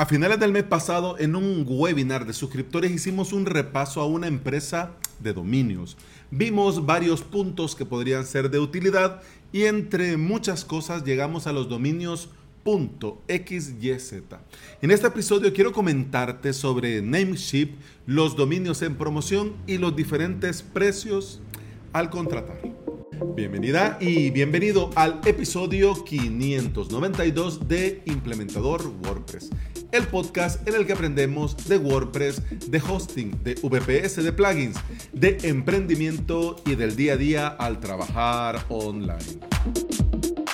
A finales del mes pasado, en un webinar de suscriptores, hicimos un repaso a una empresa de dominios. Vimos varios puntos que podrían ser de utilidad y entre muchas cosas llegamos a los dominios .xyz. En este episodio quiero comentarte sobre Namecheap, los dominios en promoción y los diferentes precios al contratar. Bienvenida y bienvenido al episodio 592 de Implementador WordPress el podcast en el que aprendemos de WordPress, de hosting, de VPS, de plugins, de emprendimiento y del día a día al trabajar online.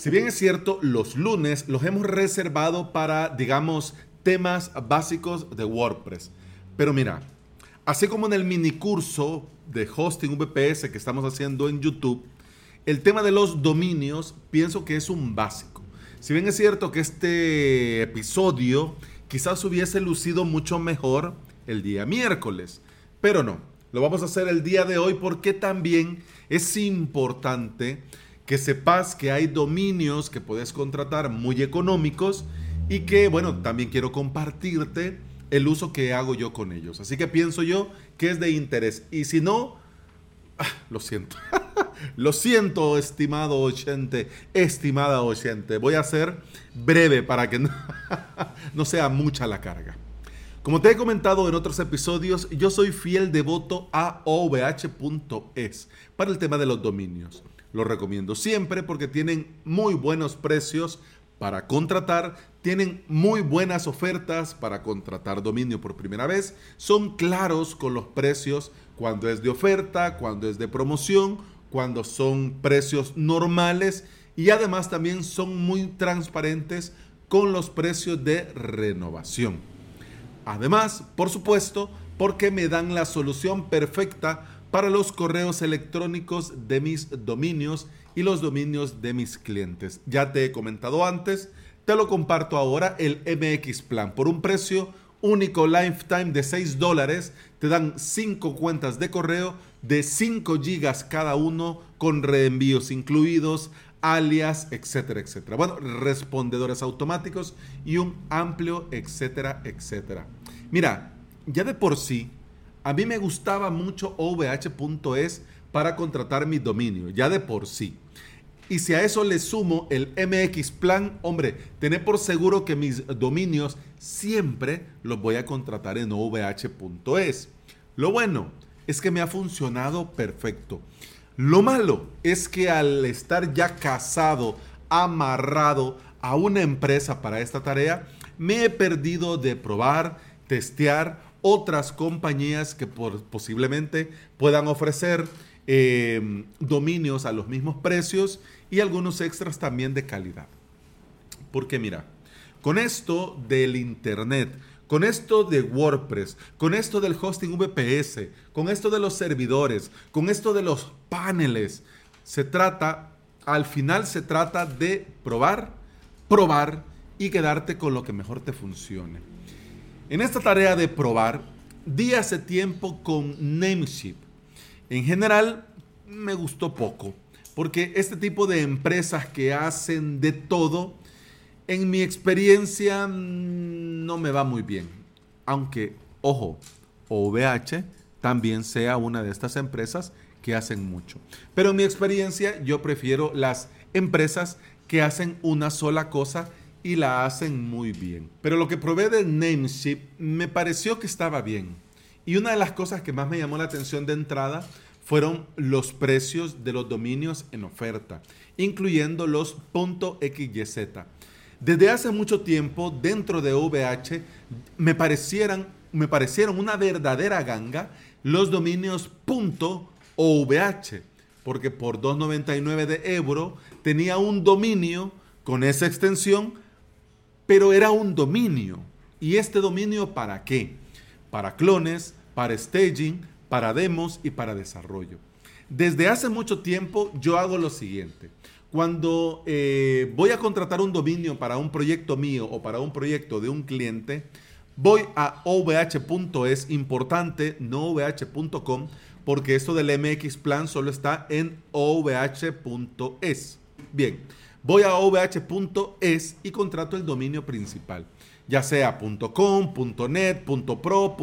Si bien es cierto, los lunes los hemos reservado para, digamos, temas básicos de WordPress. Pero mira, así como en el mini curso de hosting VPS que estamos haciendo en YouTube, el tema de los dominios pienso que es un básico. Si bien es cierto que este episodio quizás hubiese lucido mucho mejor el día miércoles, pero no, lo vamos a hacer el día de hoy porque también es importante que sepas que hay dominios que puedes contratar muy económicos y que, bueno, también quiero compartirte el uso que hago yo con ellos. Así que pienso yo que es de interés. Y si no, ah, lo siento. Lo siento, estimado oyente, estimada oyente. Voy a ser breve para que no, sea mucha la carga. Como te he comentado en otros episodios, yo soy fiel devoto a ovh.es para el tema de los dominios. Lo recomiendo siempre porque tienen muy buenos precios para contratar, tienen muy buenas ofertas para contratar dominio por primera vez, son claros con los precios cuando es de oferta, cuando es de promoción cuando son precios normales y además también son muy transparentes con los precios de renovación. Además, por supuesto, porque me dan la solución perfecta para los correos electrónicos de mis dominios y los dominios de mis clientes. Ya te he comentado antes, te lo comparto ahora, el MX Plan, por un precio único lifetime de 6 dólares, te dan 5 cuentas de correo de 5 gigas cada uno con reenvíos incluidos, alias, etcétera, etcétera. Bueno, respondedores automáticos y un amplio, etcétera, etcétera. Mira, ya de por sí, a mí me gustaba mucho ovh.es para contratar mi dominio, ya de por sí. Y si a eso le sumo el MX Plan, hombre, tené por seguro que mis dominios siempre los voy a contratar en ovh.es. Lo bueno es que me ha funcionado perfecto. Lo malo es que al estar ya casado, amarrado a una empresa para esta tarea, me he perdido de probar, testear otras compañías que posiblemente puedan ofrecer eh, dominios a los mismos precios y algunos extras también de calidad. Porque mira, con esto del Internet, con esto de WordPress, con esto del hosting VPS, con esto de los servidores, con esto de los paneles, se trata, al final se trata de probar, probar y quedarte con lo que mejor te funcione. En esta tarea de probar, di hace tiempo con Namecheap. En general, me gustó poco, porque este tipo de empresas que hacen de todo, en mi experiencia mm, no me va muy bien. Aunque, ojo, OVH también sea una de estas empresas que hacen mucho. Pero en mi experiencia yo prefiero las empresas que hacen una sola cosa y la hacen muy bien. Pero lo que probé de Namecheap me pareció que estaba bien. Y una de las cosas que más me llamó la atención de entrada fueron los precios de los dominios en oferta, incluyendo los .xyz. Desde hace mucho tiempo, dentro de VH, me, parecieran, me parecieron una verdadera ganga los dominios .ovh, porque por 2,99 de euro tenía un dominio con esa extensión, pero era un dominio. ¿Y este dominio para qué? Para clones, para staging, para demos y para desarrollo. Desde hace mucho tiempo yo hago lo siguiente. Cuando eh, voy a contratar un dominio para un proyecto mío o para un proyecto de un cliente, voy a ovh.es, importante, no ovh.com, porque esto del MX Plan solo está en ovh.es. Bien, voy a ovh.es y contrato el dominio principal. ya sea .com, .net, .pro,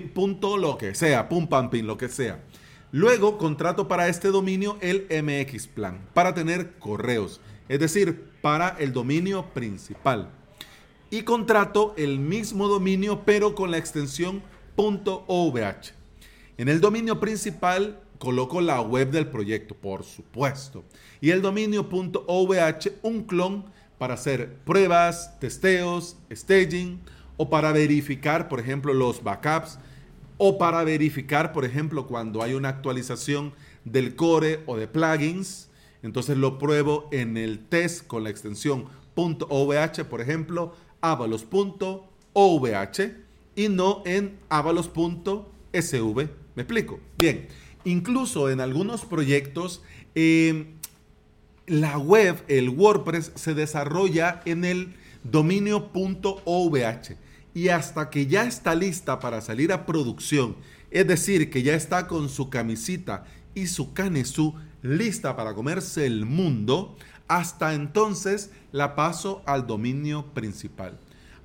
punto lo que sea, pum pam lo que sea. Luego contrato para este dominio el MX Plan para tener correos, es decir, para el dominio principal. Y contrato el mismo dominio pero con la extensión .ovh. En el dominio principal coloco la web del proyecto, por supuesto. Y el dominio .ovh, un clon para hacer pruebas, testeos, staging o para verificar, por ejemplo, los backups o para verificar, por ejemplo, cuando hay una actualización del core o de plugins. Entonces lo pruebo en el test con la extensión .ovh, por ejemplo, avalos.ovh y no en avalos.sv. ¿Me explico? Bien, incluso en algunos proyectos, em, la web, el WordPress, se desarrolla en el dominio .ovh y hasta que ya está lista para salir a producción, es decir, que ya está con su camisita y su canesú lista para comerse el mundo, hasta entonces la paso al dominio principal.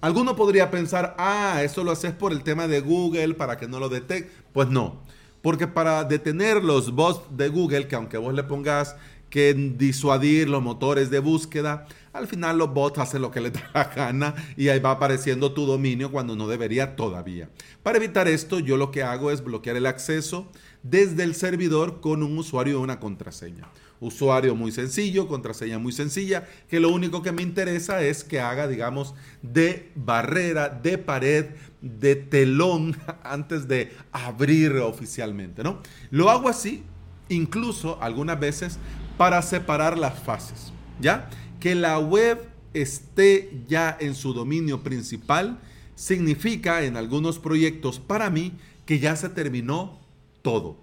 Alguno podría pensar, ah, eso lo haces por el tema de Google para que no lo detecte. Pues no, porque para detener los bots de Google, que aunque vos le pongas que disuadir los motores de búsqueda, al final los bots hacen lo que les da la gana y ahí va apareciendo tu dominio cuando no debería todavía. Para evitar esto, yo lo que hago es bloquear el acceso desde el servidor con un usuario y una contraseña. Usuario muy sencillo, contraseña muy sencilla, que lo único que me interesa es que haga, digamos, de barrera, de pared, de telón antes de abrir oficialmente, ¿no? Lo hago así, incluso algunas veces para separar las fases, ¿ya? Que la web esté ya en su dominio principal significa en algunos proyectos para mí que ya se terminó todo,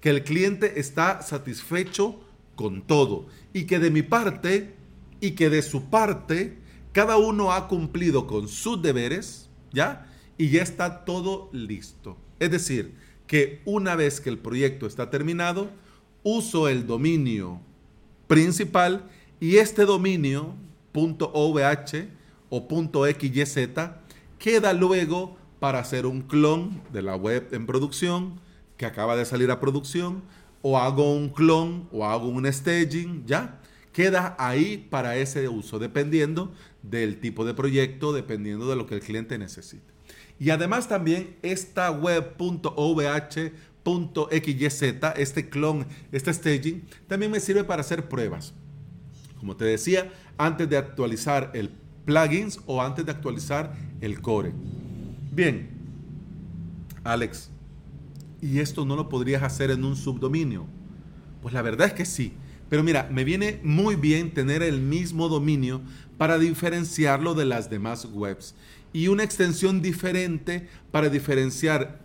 que el cliente está satisfecho con todo y que de mi parte y que de su parte cada uno ha cumplido con sus deberes, ¿ya? Y ya está todo listo. Es decir, que una vez que el proyecto está terminado, uso el dominio principal y este dominio .ovh o .xyz queda luego para hacer un clon de la web en producción que acaba de salir a producción o hago un clon o hago un staging, ¿ya? Queda ahí para ese uso, dependiendo del tipo de proyecto, dependiendo de lo que el cliente necesite. Y además también esta web.ovh.xyz, este clon, este staging, también me sirve para hacer pruebas. Como te decía, antes de actualizar el plugins o antes de actualizar el core. Bien, Alex, ¿y esto no lo podrías hacer en un subdominio? Pues la verdad es que sí. Pero mira, me viene muy bien tener el mismo dominio para diferenciarlo de las demás webs y una extensión diferente para diferenciar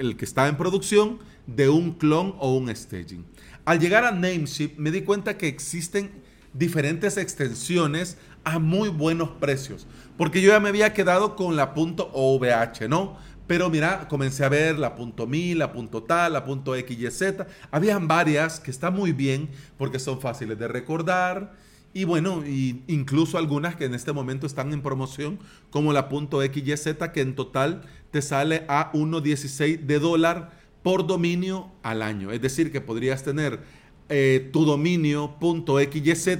el que está en producción de un clon o un staging. Al llegar a Nameship me di cuenta que existen diferentes extensiones a muy buenos precios, porque yo ya me había quedado con la .ovh, ¿no? Pero mira, comencé a ver la .mi, la .tal, la .xyz. Habían varias que están muy bien porque son fáciles de recordar. Y bueno, y incluso algunas que en este momento están en promoción, como la .xyz, que en total te sale a 1.16 de dólar por dominio al año. Es decir, que podrías tener eh, tu dominio .xyz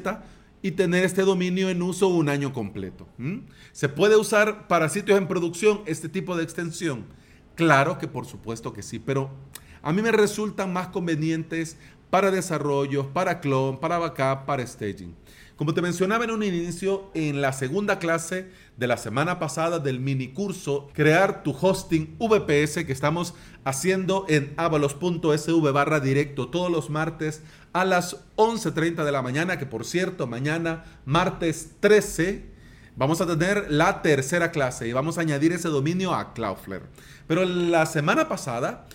y tener este dominio en uso un año completo. ¿Se puede usar para sitios en producción este tipo de extensión? Claro que por supuesto que sí, pero a mí me resultan más convenientes para desarrollos, para clone, para backup, para staging. Como te mencionaba en un inicio, en la segunda clase de la semana pasada del mini curso Crear tu hosting VPS que estamos haciendo en avalos.sv barra directo todos los martes a las 11.30 de la mañana, que por cierto, mañana, martes 13, vamos a tener la tercera clase y vamos a añadir ese dominio a Cloudflare. Pero la semana pasada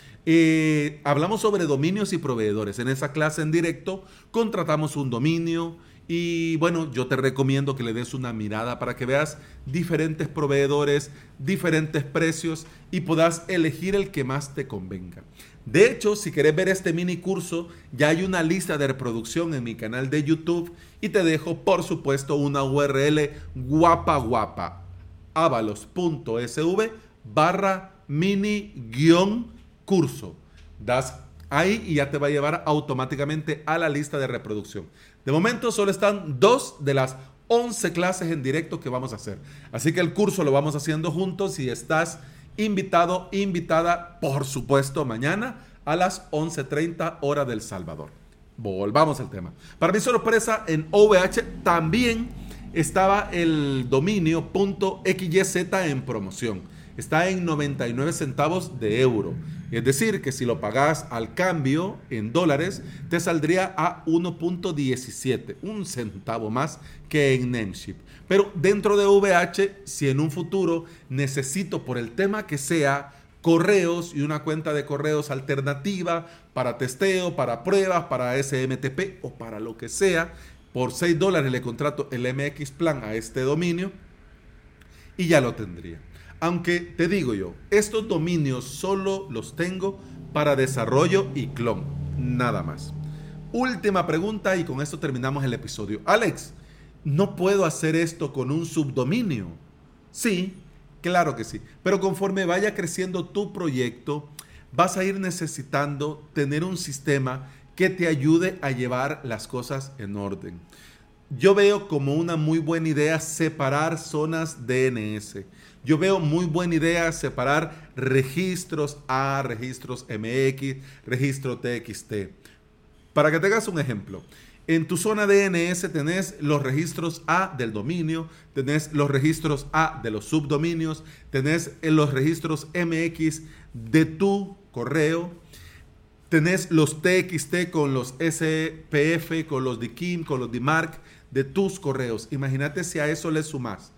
hablamos sobre dominios y proveedores. En esa clase en directo contratamos un dominio y bueno, yo te recomiendo que le des una mirada para que veas diferentes proveedores, diferentes precios y puedas elegir el que más te convenga. De hecho, si quieres ver este mini curso, ya hay una lista de reproducción en mi canal de YouTube y te dejo, por supuesto, una URL guapa guapa avalos.sv barra mini guion curso. Das ahí y ya te va a llevar automáticamente a la lista de reproducción. De momento solo están dos de las 11 clases en directo que vamos a hacer. Así que el curso lo vamos haciendo juntos y estás invitado, invitada, por supuesto, mañana a las 11.30 hora del Salvador. Volvamos al tema. Para mi sorpresa, en OVH también estaba el dominio .xyz en promoción. Está en 99 centavos de euro. Es decir, que si lo pagas al cambio en dólares, te saldría a 1.17, un centavo más que en Nemship. Pero dentro de VH, si en un futuro necesito por el tema que sea correos y una cuenta de correos alternativa para testeo, para pruebas, para SMTP o para lo que sea, por 6 dólares le contrato el MX Plan a este dominio y ya lo tendría. Aunque te digo yo, estos dominios solo los tengo para desarrollo y clon, nada más. Última pregunta y con esto terminamos el episodio. Alex, ¿no puedo hacer esto con un subdominio? Sí, claro que sí. Pero conforme vaya creciendo tu proyecto, vas a ir necesitando tener un sistema que te ayude a llevar las cosas en orden. Yo veo como una muy buena idea separar zonas DNS. Yo veo muy buena idea separar registros A, registros MX, registro TXT. Para que tengas un ejemplo, en tu zona DNS tenés los registros A del dominio, tenés los registros A de los subdominios, tenés los registros MX de tu correo, tenés los TXT con los SPF, con los DKIM, con los DMARC de tus correos. Imagínate si a eso le sumas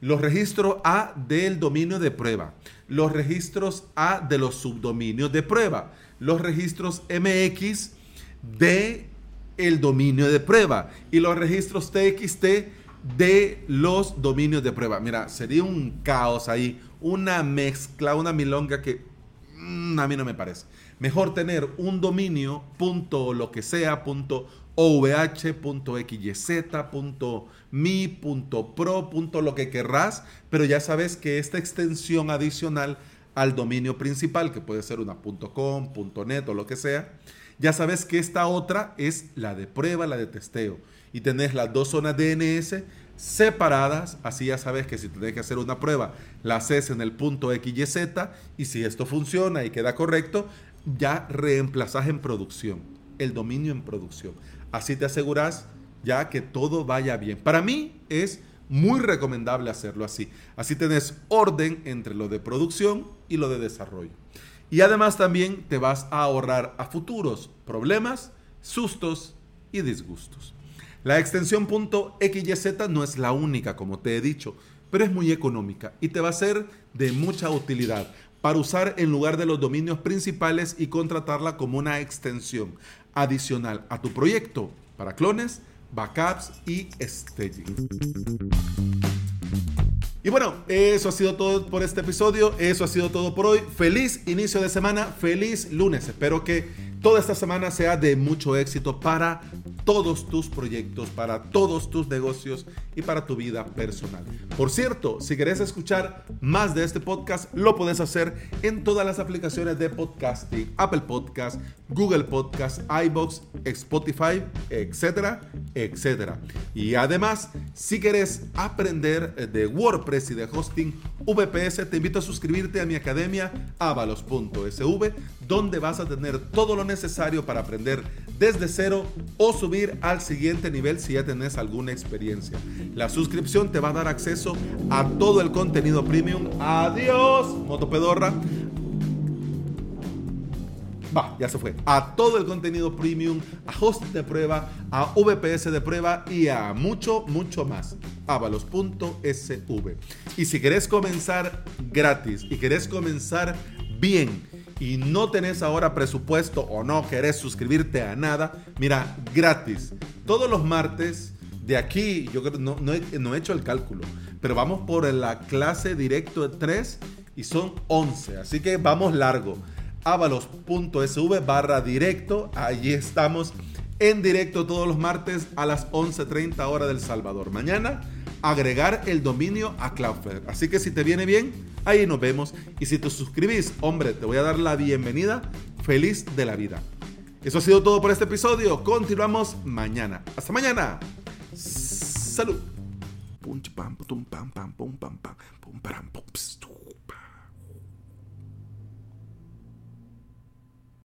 los registros A del dominio de prueba, los registros A de los subdominios de prueba, los registros MX de el dominio de prueba y los registros TXT de los dominios de prueba. Mira, sería un caos ahí, una mezcla, una milonga que mm, a mí no me parece. Mejor tener un dominio, punto lo que sea, punto ovh.xyz.mi.pro. lo que querrás, pero ya sabes que esta extensión adicional al dominio principal, que puede ser una .com, .net o lo que sea, ya sabes que esta otra es la de prueba, la de testeo. Y tenés las dos zonas DNS separadas, así ya sabes que si tenés que hacer una prueba, la haces en el punto XYZ y si esto funciona y queda correcto, ya reemplazás en producción, el dominio en producción. Así te aseguras ya que todo vaya bien. Para mí es muy recomendable hacerlo así. Así tenés orden entre lo de producción y lo de desarrollo. Y además también te vas a ahorrar a futuros problemas, sustos y disgustos. La extensión .xyz no es la única, como te he dicho, pero es muy económica y te va a ser de mucha utilidad para usar en lugar de los dominios principales y contratarla como una extensión adicional a tu proyecto para clones, backups y staging. Y bueno, eso ha sido todo por este episodio, eso ha sido todo por hoy. Feliz inicio de semana, feliz lunes. Espero que toda esta semana sea de mucho éxito para todos tus proyectos, para todos tus negocios y para tu vida personal. Por cierto, si querés escuchar más de este podcast, lo puedes hacer en todas las aplicaciones de podcasting, Apple Podcast, Google Podcast, iBox, Spotify, etcétera, etcétera. Y además, si querés aprender de WordPress y de hosting VPS, te invito a suscribirte a mi academia avalos.sv, donde vas a tener todo lo necesario para aprender desde cero o subir al siguiente nivel si ya tenés alguna experiencia. La suscripción te va a dar acceso a todo el contenido premium. Adiós, Motopedorra. Va, ya se fue. A todo el contenido premium, a host de prueba, a VPS de prueba y a mucho, mucho más. Avalos.sv. Y si querés comenzar gratis y querés comenzar bien y no tenés ahora presupuesto o no querés suscribirte a nada, mira, gratis. Todos los martes de aquí, yo creo, no, no, he, hecho el cálculo, pero vamos por la clase directo de 3 y son 11, así que vamos largo. avalos.sv barra directo, allí estamos en directo todos los martes a las 11.30 hora del Salvador. Mañana agregar el dominio a Cloudflare. Así que si te viene bien, ahí nos vemos. Y si te suscribís, hombre, te voy a dar la bienvenida. Feliz de la vida. Eso ha sido todo por este episodio. Continuamos mañana. Hasta mañana. Salud.